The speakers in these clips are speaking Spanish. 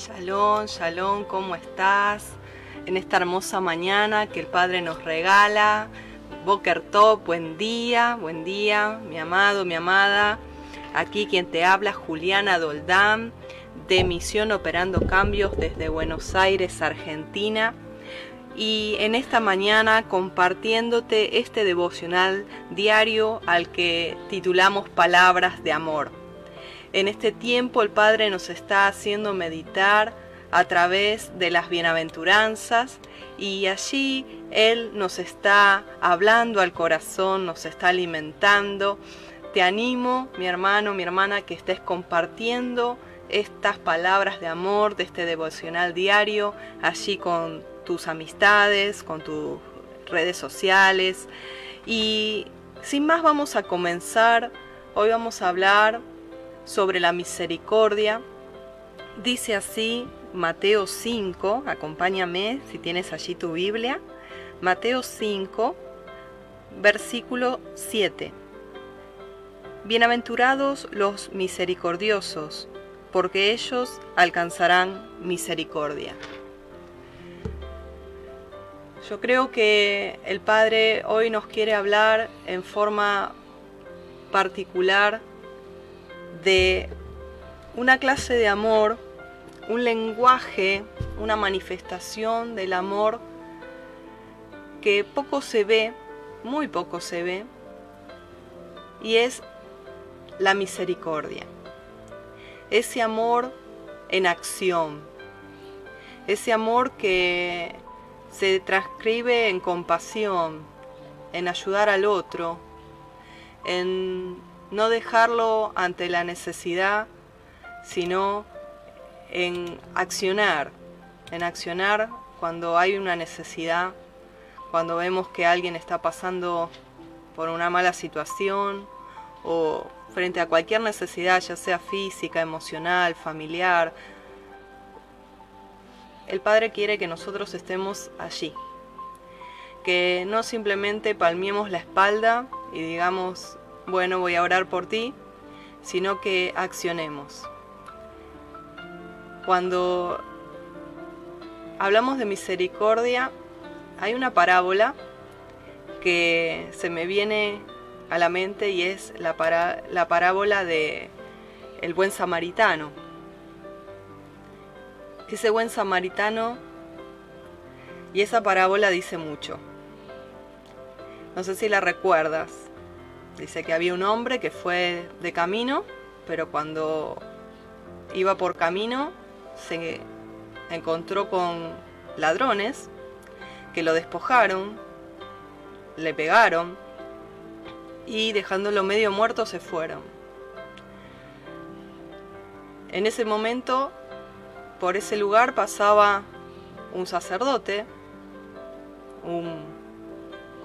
Shalom, shalom, ¿cómo estás? En esta hermosa mañana que el Padre nos regala. Boker Top, buen día, buen día, mi amado, mi amada. Aquí quien te habla, Juliana Doldán, de Misión Operando Cambios desde Buenos Aires, Argentina. Y en esta mañana compartiéndote este devocional diario al que titulamos Palabras de Amor. En este tiempo el Padre nos está haciendo meditar a través de las bienaventuranzas y allí Él nos está hablando al corazón, nos está alimentando. Te animo, mi hermano, mi hermana, que estés compartiendo estas palabras de amor de este devocional diario allí con tus amistades, con tus redes sociales. Y sin más vamos a comenzar. Hoy vamos a hablar sobre la misericordia. Dice así Mateo 5, acompáñame si tienes allí tu Biblia. Mateo 5, versículo 7. Bienaventurados los misericordiosos, porque ellos alcanzarán misericordia. Yo creo que el Padre hoy nos quiere hablar en forma particular de una clase de amor, un lenguaje, una manifestación del amor que poco se ve, muy poco se ve, y es la misericordia. Ese amor en acción, ese amor que se transcribe en compasión, en ayudar al otro, en no dejarlo ante la necesidad, sino en accionar, en accionar cuando hay una necesidad, cuando vemos que alguien está pasando por una mala situación o frente a cualquier necesidad, ya sea física, emocional, familiar. El Padre quiere que nosotros estemos allí, que no simplemente palmiemos la espalda y digamos, bueno, voy a orar por ti, sino que accionemos. Cuando hablamos de misericordia, hay una parábola que se me viene a la mente y es la, la parábola de el buen samaritano. Ese buen samaritano y esa parábola dice mucho. No sé si la recuerdas. Dice que había un hombre que fue de camino, pero cuando iba por camino se encontró con ladrones que lo despojaron, le pegaron y dejándolo medio muerto se fueron. En ese momento, por ese lugar pasaba un sacerdote, un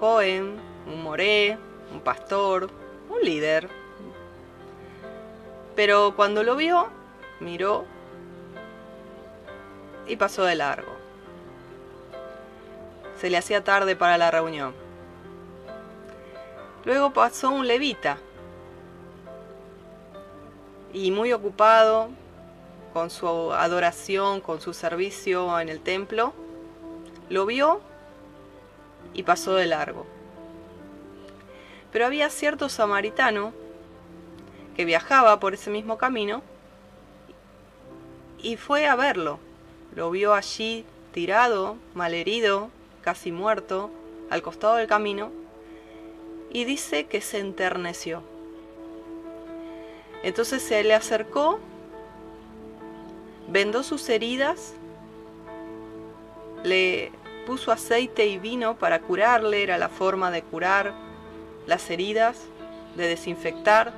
Cohen, un Moré, un pastor, un líder. Pero cuando lo vio, miró y pasó de largo. Se le hacía tarde para la reunión. Luego pasó un levita y muy ocupado con su adoración, con su servicio en el templo, lo vio y pasó de largo. Pero había cierto samaritano que viajaba por ese mismo camino y fue a verlo. Lo vio allí tirado, malherido, casi muerto, al costado del camino, y dice que se enterneció. Entonces se le acercó, vendó sus heridas, le puso aceite y vino para curarle, era la forma de curar las heridas, de desinfectar,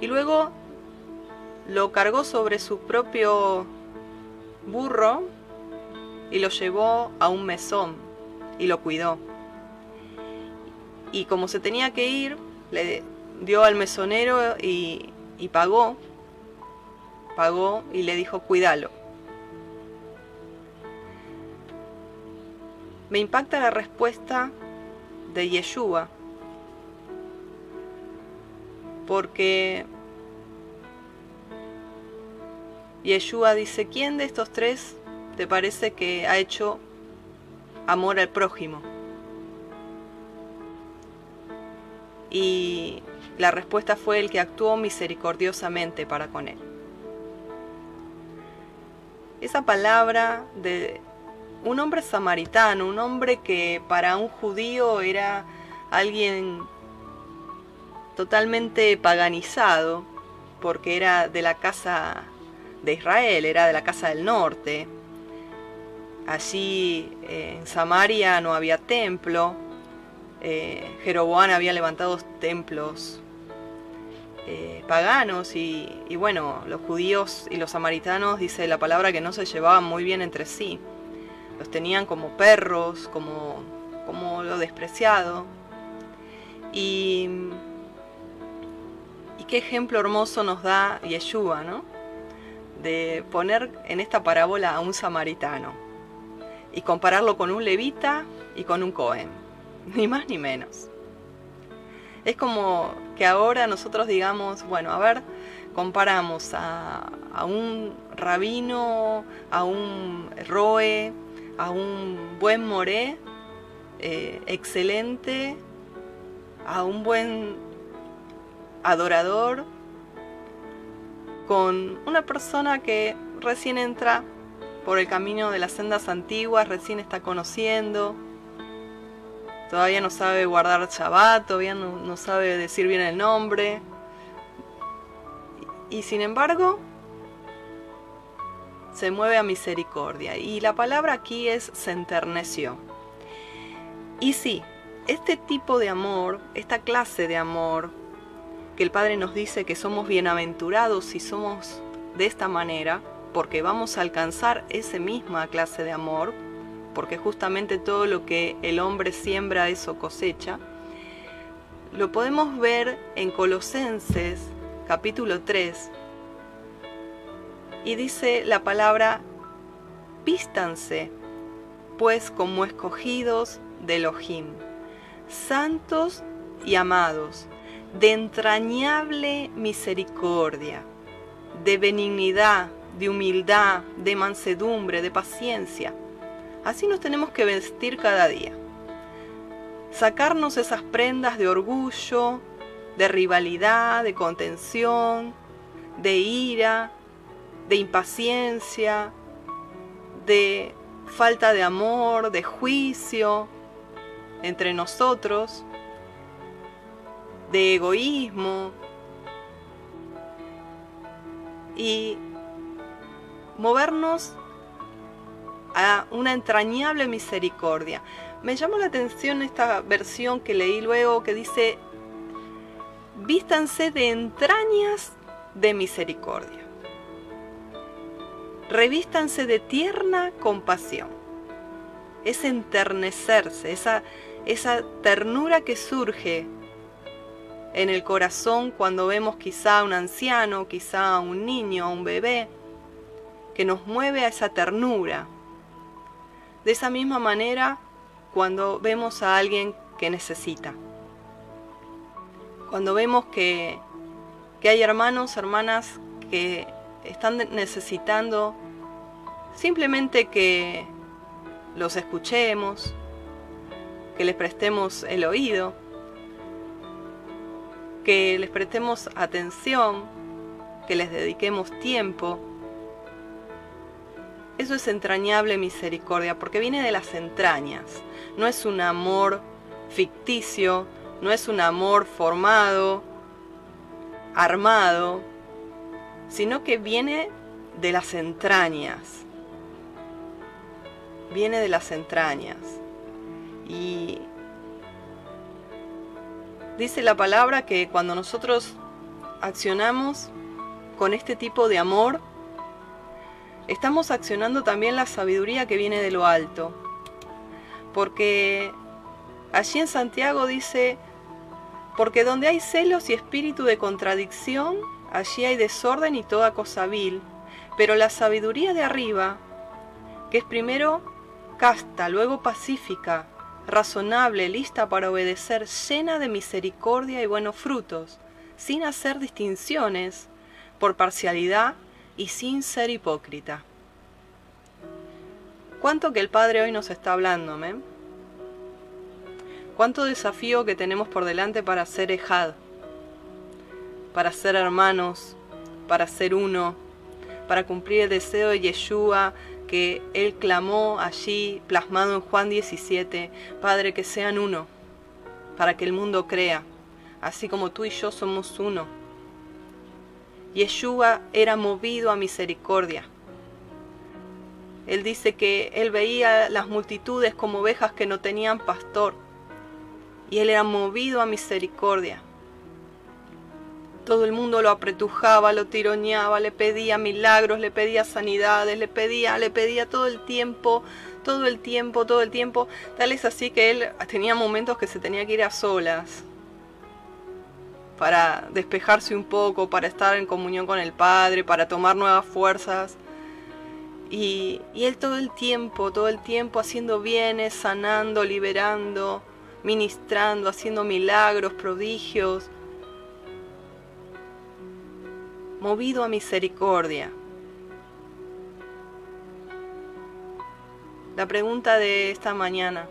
y luego lo cargó sobre su propio burro y lo llevó a un mesón y lo cuidó. Y como se tenía que ir, le dio al mesonero y, pagó, pagó y le dijo, cuídalo. Me impacta la respuesta de Yeshua porque Yeshua dice, ¿quién de estos tres te parece que ha hecho amor al prójimo? Y la respuesta fue el que actuó misericordiosamente para con él. Esa palabra de un hombre samaritano, un hombre que para un judío era alguien totalmente paganizado, porque era de la casa de Israel, era de la casa del norte. Allí eh, en Samaria no había templo, eh, Jeroboam había levantado templos eh, paganos y, bueno, los judíos y los samaritanos, dice la palabra, que no se llevaban muy bien entre sí. Los tenían como perros, como, como lo despreciado. Y qué ejemplo hermoso nos da Yeshua, ¿no? De poner en esta parábola a un samaritano y compararlo con un levita y con un cohen, ni más ni menos. Es como que ahora nosotros digamos, bueno, a ver, comparamos a, un rabino, a un roe, a un buen moré, eh, excelente, a un buen adorador, con una persona que recién entra por el camino de las sendas antiguas, recién está conociendo, todavía no sabe guardar Shabbat, todavía no, sabe decir bien el nombre. Y sin embargo, se mueve a misericordia. Y la palabra aquí es se enterneció. Y sí, este tipo de amor, esta clase de amor, que el Padre nos dice que somos bienaventurados si somos de esta manera, porque vamos a alcanzar esa misma clase de amor, porque justamente todo lo que el hombre siembra eso cosecha, lo podemos ver en Colosenses capítulo 3. Y dice la palabra, vístanse, pues como escogidos de Elohim, santos y amados, de entrañable misericordia, de benignidad, de humildad, de mansedumbre, de paciencia Así nos tenemos que vestir cada día. Sacarnos esas prendas de orgullo, de rivalidad, de contención, de ira, de impaciencia, de falta de amor, de juicio entre nosotros, de egoísmo y movernos a una entrañable misericordia. Me llamó la atención esta versión que leí luego que dice, vístanse de entrañas de misericordia. Revístanse de tierna compasión. Es enternecerse, esa, esa ternura que surge en el corazón cuando vemos quizá a un anciano, quizá a un niño, a un bebé, que nos mueve a esa ternura, de esa misma manera, cuando vemos a alguien que necesita, cuando vemos que, hay hermanos, hermanas que están necesitando simplemente que los escuchemos, que les prestemos el oído, que les prestemos atención, que les dediquemos tiempo, eso es entrañable misericordia, porque viene de las entrañas. No es un amor ficticio, no es un amor formado, armado, sino que viene de las entrañas. Viene de las entrañas. Y dice la palabra que cuando nosotros accionamos con este tipo de amor, estamos accionando también la sabiduría que viene de lo alto. Porque allí en Santiago dice, porque donde hay celos y espíritu de contradicción, allí hay desorden y toda cosa vil. Pero la sabiduría de arriba, que es primero casta, luego pacífica, razonable, lista para obedecer, llena de misericordia y buenos frutos, sin hacer distinciones por parcialidad y sin ser hipócrita. ¿Cuánto que el Padre hoy nos está hablando, men? Cuánto desafío que tenemos por delante para ser ejad, para ser hermanos, para ser uno, para cumplir el deseo de Yeshua que él clamó allí, plasmado en Juan 17, Padre, que sean uno, para que el mundo crea, así como tú y yo somos uno. Yeshua era movido a misericordia. Él dice que él veía las multitudes como ovejas que no tenían pastor y él era movido a misericordia. Todo el mundo lo apretujaba, lo tironeaba, le pedía milagros, le pedía sanidades, le pedía, le pedía todo el tiempo, todo el tiempo, todo el tiempo. Tal es así que él tenía momentos que se tenía que ir a solas para despejarse un poco, para estar en comunión con el Padre, para tomar nuevas fuerzas. Y, y él todo el tiempo, todo el tiempo haciendo bienes, sanando, liberando, ministrando, haciendo milagros, prodigios, movido a misericordia. La pregunta de esta mañana,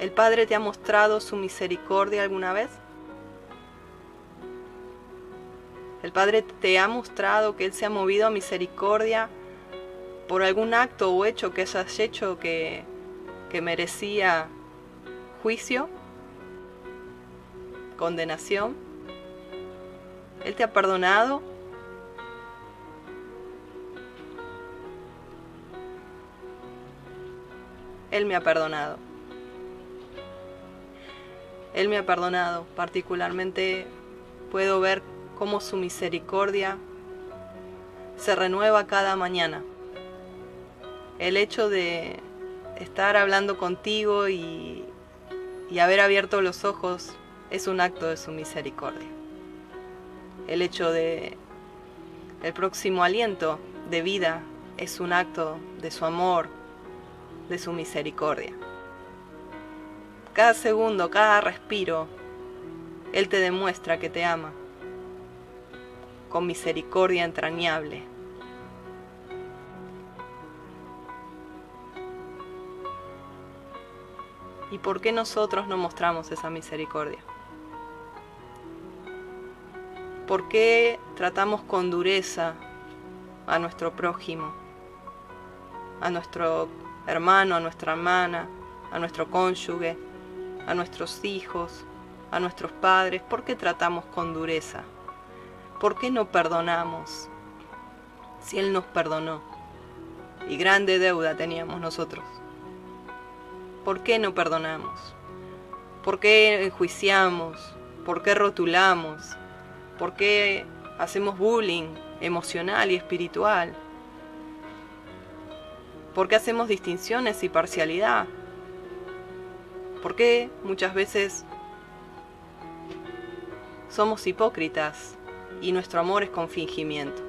¿el Padre te ha mostrado su misericordia alguna vez? ¿El Padre te ha mostrado que Él se ha movido a misericordia por algún acto o hecho que hayas hecho que, que merecía juicio, condenación. Él te ha perdonado. Él me ha perdonado. Él me ha perdonado. Particularmente puedo ver cómo su misericordia se renueva cada mañana. El hecho de estar hablando contigo y, y haber abierto los ojos es un acto de su misericordia. El hecho de el próximo aliento de vida es un acto de su amor, de su misericordia. Cada segundo, cada respiro, Él te demuestra que te ama, con misericordia entrañable. ¿Y por qué nosotros no mostramos esa misericordia? ¿Por qué tratamos con dureza a nuestro prójimo, a nuestro hermano, a nuestra hermana, a nuestro cónyuge, a nuestros hijos, a nuestros padres? ¿Por qué tratamos con dureza? ¿Por qué no perdonamos si Él nos perdonó? Y grande deuda teníamos nosotros. ¿Por qué no perdonamos? ¿Por qué enjuiciamos? ¿Por qué rotulamos? ¿Por qué hacemos bullying emocional y espiritual? ¿Por qué hacemos distinciones y parcialidad? ¿Por qué muchas veces somos hipócritas y nuestro amor es con fingimiento?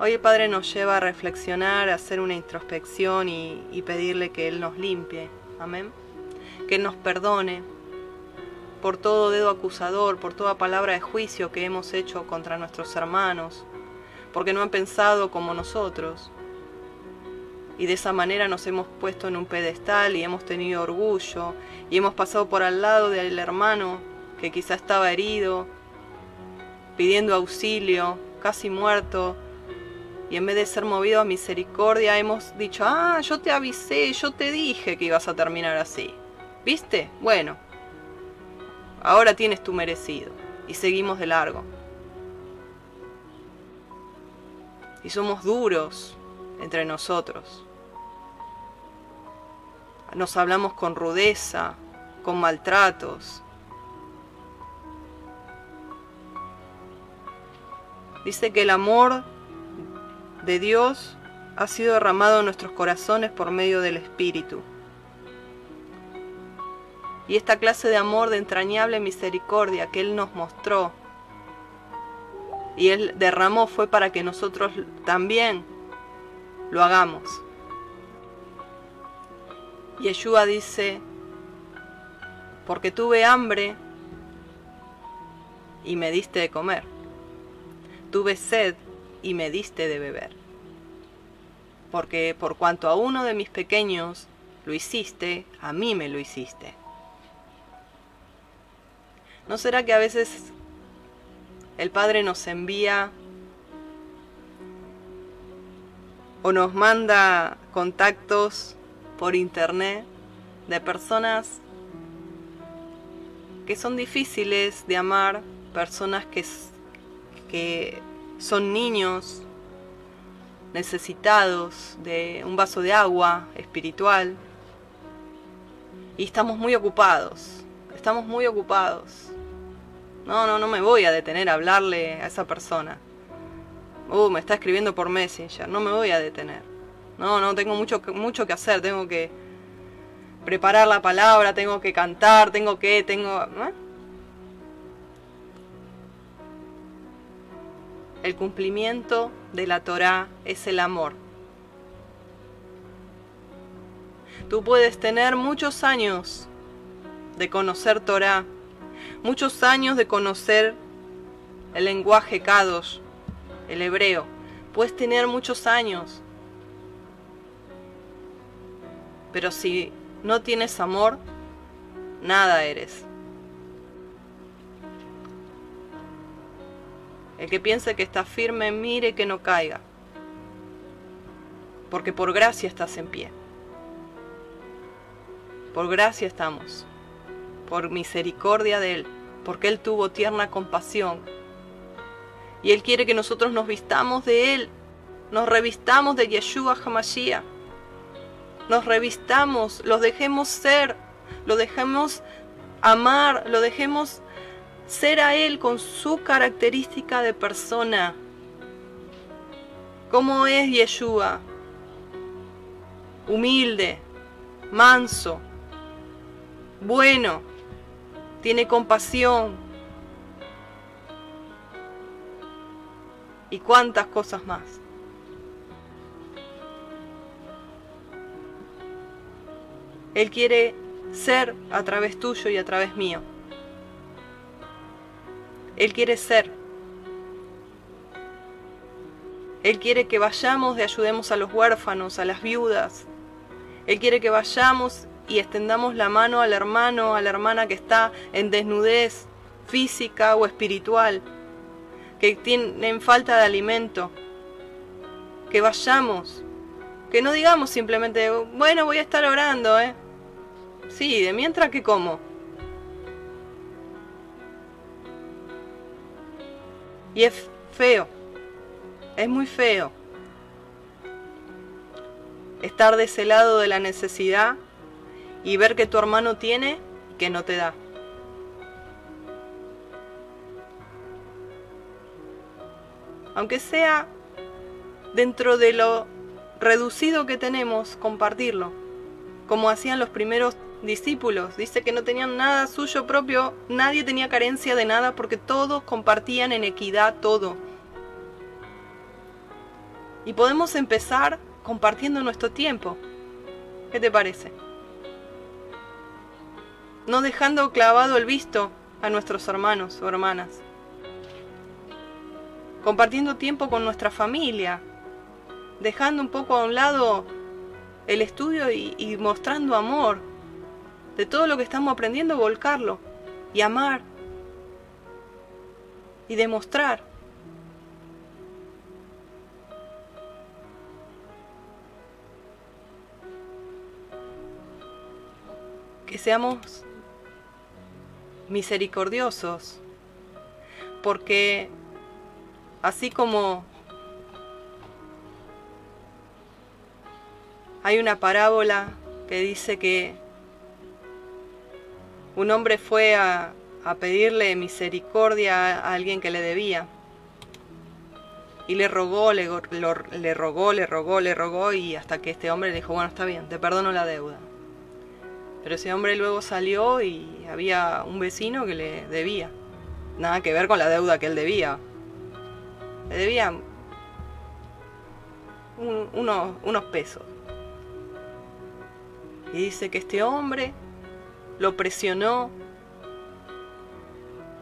Hoy el Padre nos lleva a reflexionar, a hacer una introspección y, pedirle que Él nos limpie. Amén. Que nos perdone por todo dedo acusador, por toda palabra de juicio que hemos hecho contra nuestros hermanos, porque no han pensado como nosotros. Y de esa manera nos hemos puesto en un pedestal y hemos tenido orgullo y hemos pasado por al lado del hermano que quizá estaba herido, pidiendo auxilio, casi muerto, y en vez de ser movido a misericordia hemos dicho, ah, yo te avisé, yo te dije que ibas a terminar así. ¿Viste? Bueno, ahora tienes tu merecido. Y seguimos de largo. Y somos duros entre nosotros. Nos hablamos con rudeza, con maltratos. Dice que el amor de Dios ha sido derramado en nuestros corazones por medio del Espíritu. Y esta clase de amor, de entrañable misericordia que Él nos mostró y Él derramó fue para que nosotros también lo hagamos. Yeshua dice, porque tuve hambre y me diste de comer. Tuve sed y me diste de beber. Porque por cuanto a uno de mis pequeños lo hiciste, a mí me lo hiciste. ¿No será que a veces el Padre nos envía o nos manda contactos por internet de personas que son difíciles de amar, personas que, que son niños necesitados de un vaso de agua espiritual y estamos muy ocupados, estamos muy ocupados. No, no, no me voy a detener a hablarle a esa persona. Uh, me está escribiendo por Messenger, no me voy a detener. No, no, tengo mucho, mucho que hacer, tengo que preparar la palabra, tengo que cantar, tengo que, tengo... El cumplimiento de la Torah es el amor. Tú puedes tener muchos años de conocer Torah, muchos años de conocer el lenguaje Kadosh, el hebreo. Puedes tener muchos años. Pero si no tienes amor, nada eres. El que piense que está firme, mire que no caiga. Porque por gracia estás en pie. Por gracia estamos por misericordia de Él, porque Él tuvo tierna compasión. Y Él quiere que nosotros nos vistamos de Él, nos revistamos de Yeshua Hamashiach, nos revistamos, los dejemos ser, lo dejemos amar, lo dejemos ser a Él con su característica de persona. ¿Cómo es Yeshua? Humilde, manso, bueno, tiene compasión y cuántas cosas más. Él quiere ser a través tuyo y a través mío. Él quiere ser. Él quiere que vayamos y ayudemos a los huérfanos, a las viudas. Él quiere que vayamos y extendamos la mano al hermano, a la hermana que está en desnudez física o espiritual, que tienen falta de alimento. Que vayamos, que no digamos simplemente, bueno, voy a estar orando, ¿eh? Sí, de mientras que como. Y es feo, es muy feo estar de ese lado de la necesidad y ver que tu hermano tiene y que no te da. Aunque sea dentro de lo reducido que tenemos, compartirlo, como hacían los primeros discípulos. Dice que no tenían nada suyo propio, nadie tenía carencia de nada porque todos compartían en equidad todo. Y podemos empezar compartiendo nuestro tiempo. ¿Qué te parece? No dejando clavado el visto a nuestros hermanos o hermanas, compartiendo tiempo con nuestra familia, dejando un poco a un lado el estudio y, mostrando amor, de todo lo que estamos aprendiendo, volcarlo y amar y demostrar. Que seamos misericordiosos, porque así como hay una parábola que dice que un hombre fue a, pedirle misericordia a alguien que le debía. Y le rogó, le, le rogó, le rogó, le rogó y hasta que este hombre le dijo, bueno, está bien, te perdono la deuda. Pero ese hombre luego salió y había un vecino que le debía. Nada que ver con la deuda que él debía. Le debía unos, unos pesos. Y dice que este hombre lo presionó,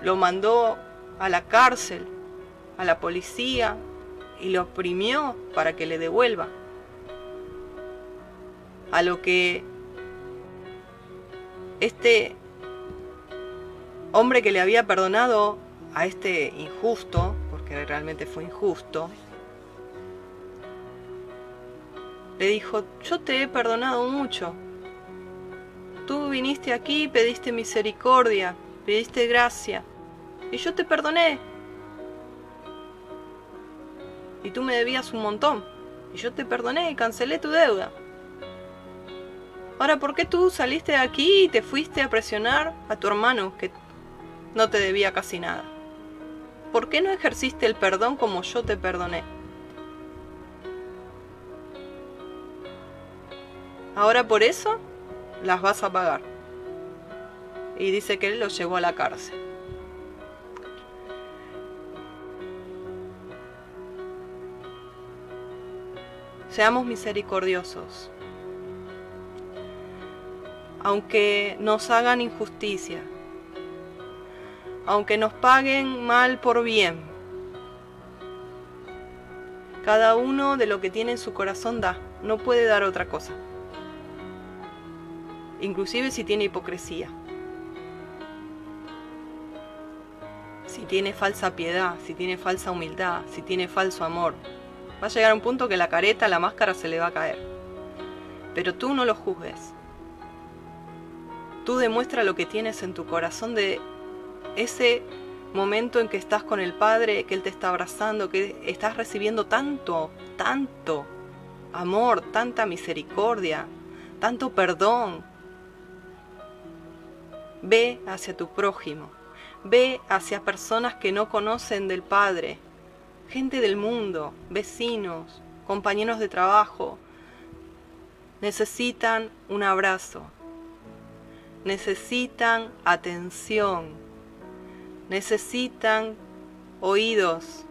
lo mandó a la cárcel, a la policía y lo oprimió para que le devuelva. A lo que este hombre que le había perdonado a este injusto, porque realmente fue injusto, le dijo, yo te he perdonado mucho. Tú viniste aquí, pediste misericordia, pediste gracia, y yo te perdoné. Y tú me debías un montón, y yo te perdoné y cancelé tu deuda. Ahora, ¿por qué tú saliste de aquí y te fuiste a presionar a tu hermano que no te debía casi nada? ¿Por qué no ejerciste el perdón como yo te perdoné? Ahora por eso las vas a pagar. Y dice que él lo llevó a la cárcel. Seamos misericordiosos aunque nos hagan injusticia, aunque nos paguen mal por bien. Cada uno de lo que tiene en su corazón da, no puede dar otra cosa. Inclusive si tiene hipocresía. Si tiene falsa piedad, si tiene falsa humildad, si tiene falso amor. Va a llegar un punto que la careta, la máscara se le va a caer. Pero tú no lo juzgues. Tú demuestra lo que tienes en tu corazón de ese momento en que estás con el Padre, que Él te está abrazando, que estás recibiendo tanto, tanto amor, tanta misericordia, tanto perdón. Ve hacia tu prójimo, ve hacia personas que no conocen del Padre, gente del mundo, vecinos, compañeros de trabajo. Necesitan un abrazo, necesitan atención, necesitan oídos.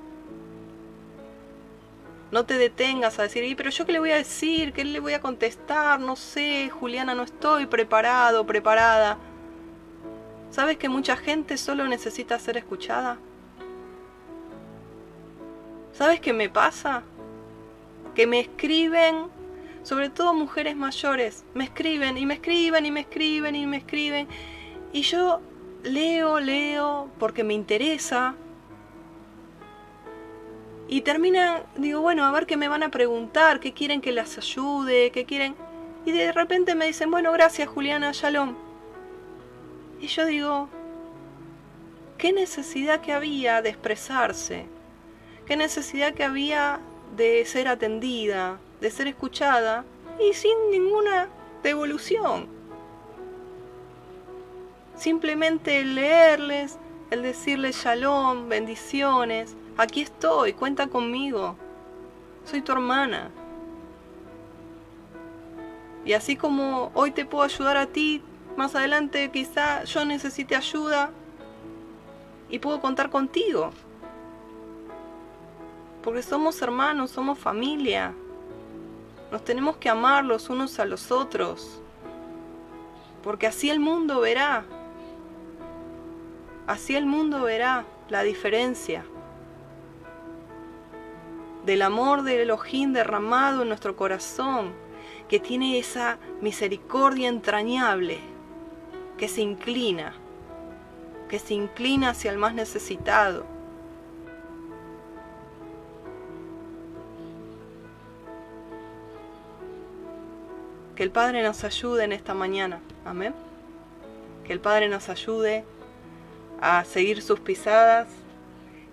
No te detengas a decir, ¿y pero yo qué le voy a decir? ¿Qué le voy a contestar? No sé, Juliana, no estoy preparado, preparada. ¿Sabes que mucha gente solo necesita ser escuchada? ¿Sabes qué me pasa? Que me escriben sobre todo mujeres mayores, me escriben y me escriben y me escriben y me escriben. Y yo leo, leo porque me interesa. Y termina, digo, bueno, a ver qué me van a preguntar, qué quieren que las ayude, qué quieren. Y de repente me dicen, bueno, gracias Juliana, shalom. Y yo digo, ¿qué necesidad que había de expresarse? ¿Qué necesidad que había de ser atendida? De ser escuchada y sin ninguna devolución. Simplemente el leerles, el decirles shalom, bendiciones, aquí estoy, cuenta conmigo, soy tu hermana. Y así como hoy te puedo ayudar a ti, más adelante quizá yo necesite ayuda y puedo contar contigo. Porque somos hermanos, somos familia. Nos tenemos que amar los unos a los otros, porque así el mundo verá, así el mundo verá la diferencia del amor de Elohim derramado en nuestro corazón, que tiene esa misericordia entrañable, que se inclina, que se inclina hacia el más necesitado, Que el Padre nos ayude en esta mañana. Amén. Que el Padre nos ayude a seguir sus pisadas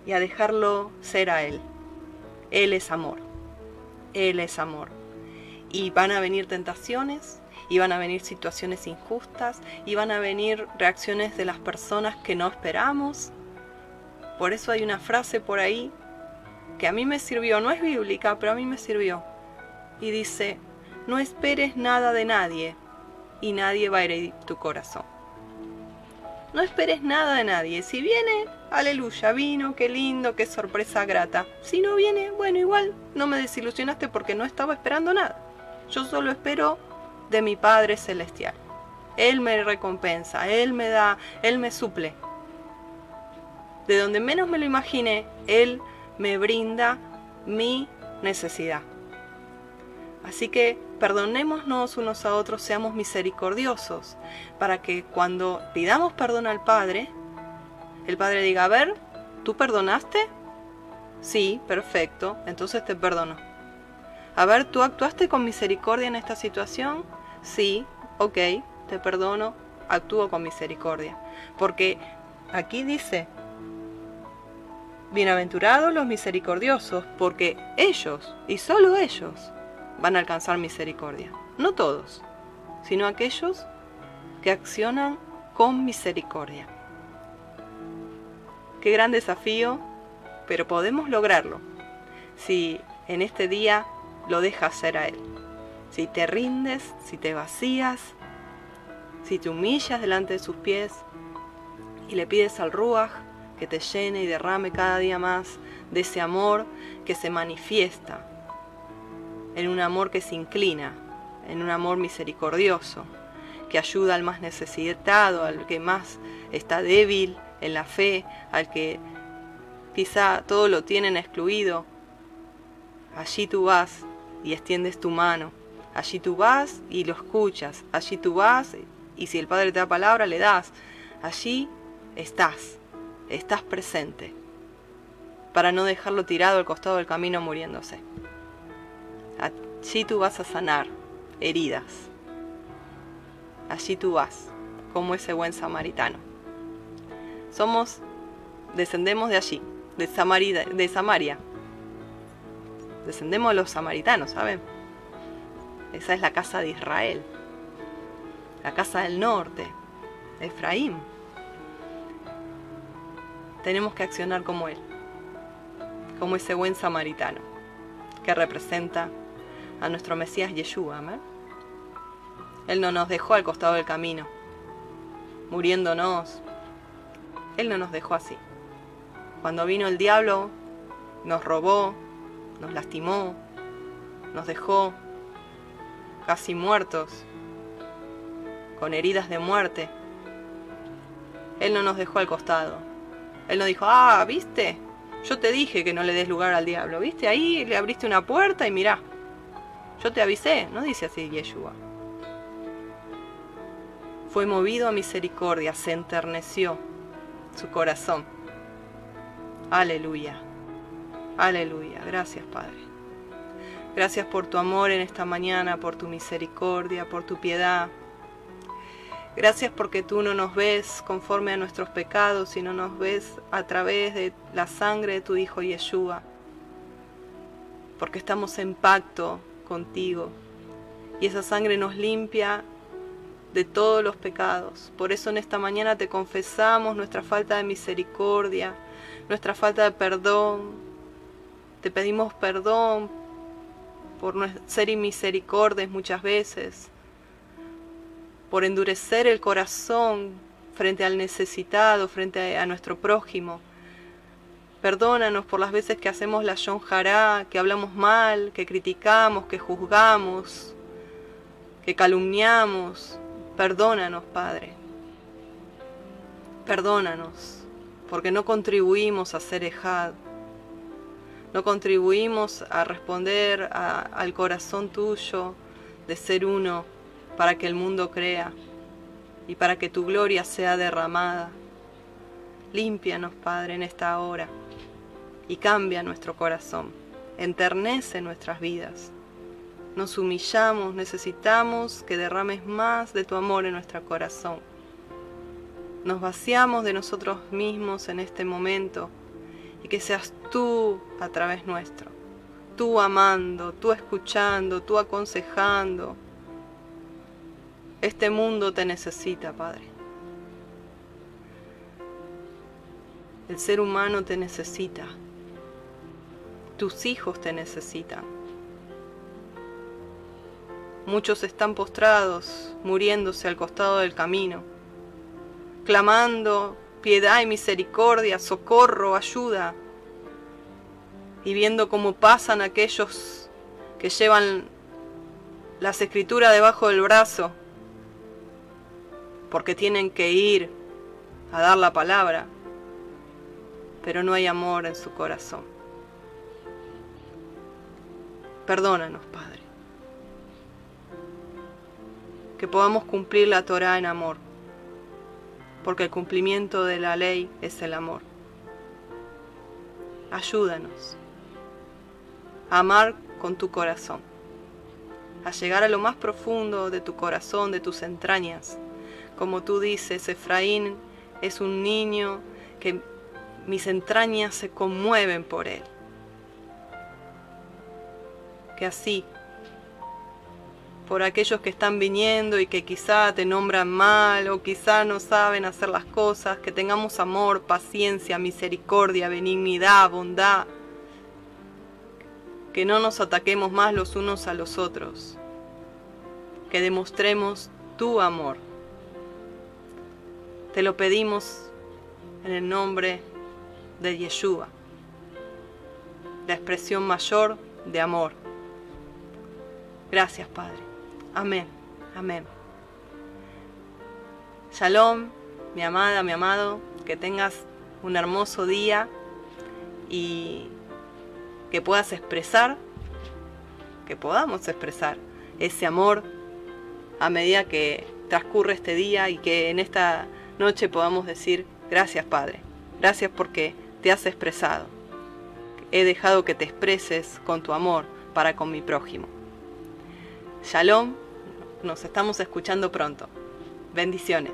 y a dejarlo ser a Él. Él es amor. Él es amor. Y van a venir tentaciones, y van a venir situaciones injustas, y van a venir reacciones de las personas que no esperamos. Por eso hay una frase por ahí que a mí me sirvió, no es bíblica, pero a mí me sirvió. Y dice, no esperes nada de nadie y nadie va a herir tu corazón. No esperes nada de nadie. Si viene, aleluya, vino, qué lindo, qué sorpresa grata. Si no viene, bueno, igual no me desilusionaste porque no estaba esperando nada. Yo solo espero de mi Padre Celestial. Él me recompensa, Él me da, Él me suple. de donde menos me lo imaginé, Él me brinda mi necesidad. Así que perdonémonos unos a otros, seamos misericordiosos, para que cuando pidamos perdón al Padre, el Padre diga, a ver, ¿tú perdonaste? Sí, perfecto, entonces te perdono. A ver, ¿tú actuaste con misericordia en esta situación? Sí, ok, te perdono, actúo con misericordia. Porque aquí dice, bienaventurados los misericordiosos, porque ellos, y solo ellos, van a alcanzar misericordia. No todos, sino aquellos que accionan con misericordia. Qué gran desafío, pero podemos lograrlo si en este día lo dejas ser a Él. Si te rindes, si te vacías, si te humillas delante de sus pies y le pides al Ruach que te llene y derrame cada día más de ese amor que se manifiesta en un amor que se inclina, en un amor misericordioso, que ayuda al más necesitado, al que más está débil en la fe, al que quizá todo lo tienen excluido. Allí tú vas y extiendes tu mano. Allí tú vas y lo escuchas. Allí tú vas y si el Padre te da palabra, le das. Allí estás, estás presente, para no dejarlo tirado al costado del camino muriéndose. Allí tú vas a sanar heridas. Allí tú vas, como ese buen samaritano. Somos, descendemos de allí, de, Samaria, de Samaria. Descendemos de los samaritanos, ¿saben? Esa es la casa de Israel. La casa del norte, Efraín. Tenemos que accionar como él, como ese buen samaritano que representa a nuestro Mesías Yeshua. Él no nos dejó al costado del camino, muriéndonos. Él no nos dejó así. Cuando vino el diablo, nos robó, nos lastimó, nos dejó casi muertos, con heridas de muerte. Él no nos dejó al costado. Él no dijo, ah, viste, yo te dije que no le des lugar al diablo, viste, ahí le abriste una puerta y mirá, yo te avisé, no dice así Yeshua. Fue movido a misericordia, se enterneció su corazón. Aleluya, aleluya, gracias Padre. Gracias por tu amor en esta mañana, por tu misericordia, por tu piedad. Gracias porque tú no nos ves conforme a nuestros pecados, sino nos ves a través de la sangre de tu Hijo Yeshua. Porque estamos en pacto contigo. Y esa sangre nos limpia de todos los pecados. Por eso en esta mañana te confesamos nuestra falta de misericordia, nuestra falta de perdón. Te pedimos perdón por ser inmisericordes muchas veces, por endurecer el corazón frente al necesitado, frente a nuestro prójimo Perdónanos por las veces que hacemos la yonjará, que hablamos mal, que criticamos, que juzgamos, que calumniamos. Perdónanos, Padre. Perdónanos, porque no contribuimos a ser ejad. No contribuimos a responder al corazón tuyo de ser uno para que el mundo crea y para que tu gloria sea derramada. Límpianos, Padre, en esta hora y cambia nuestro corazón, enternece nuestras vidas. Nos humillamos, necesitamos que derrames más de tu amor en nuestro corazón. Nos vaciamos de nosotros mismos en este momento y que seas tú a través nuestro, tú amando, tú escuchando, tú aconsejando. Este mundo te necesita, Padre. El ser humano te necesita. Tus hijos te necesitan. Muchos están postrados, muriéndose al costado del camino, clamando piedad y misericordia, socorro, ayuda, y viendo cómo pasan aquellos que llevan las escrituras debajo del brazo, porque tienen que ir a dar la palabra, pero no hay amor en su corazón. Perdónanos, Padre. Que podamos cumplir la Torah en amor, porque el cumplimiento de la ley es el amor. Ayúdanos a amar con tu corazón, a llegar a lo más profundo de tu corazón, de tus entrañas. Como tú dices, Efraín es un niño que mis entrañas se conmueven por él. Que así, por aquellos que están viniendo y que quizá te nombran mal o quizá no saben hacer las cosas, que tengamos amor, paciencia, misericordia, benignidad, bondad, que no nos ataquemos más los unos a los otros, que demostremos tu amor. Te lo pedimos en el nombre de Yeshua, la expresión mayor de amor. Gracias, Padre. Amén. Amén. Shalom, mi amada, mi amado, que tengas un hermoso día y que puedas expresar, que podamos expresar ese amor a medida que transcurre este día y que en esta noche podamos decir gracias Padre, gracias porque te has expresado. He dejado que te expreses con tu amor para con mi prójimo. Shalom, nos estamos escuchando pronto. Bendiciones.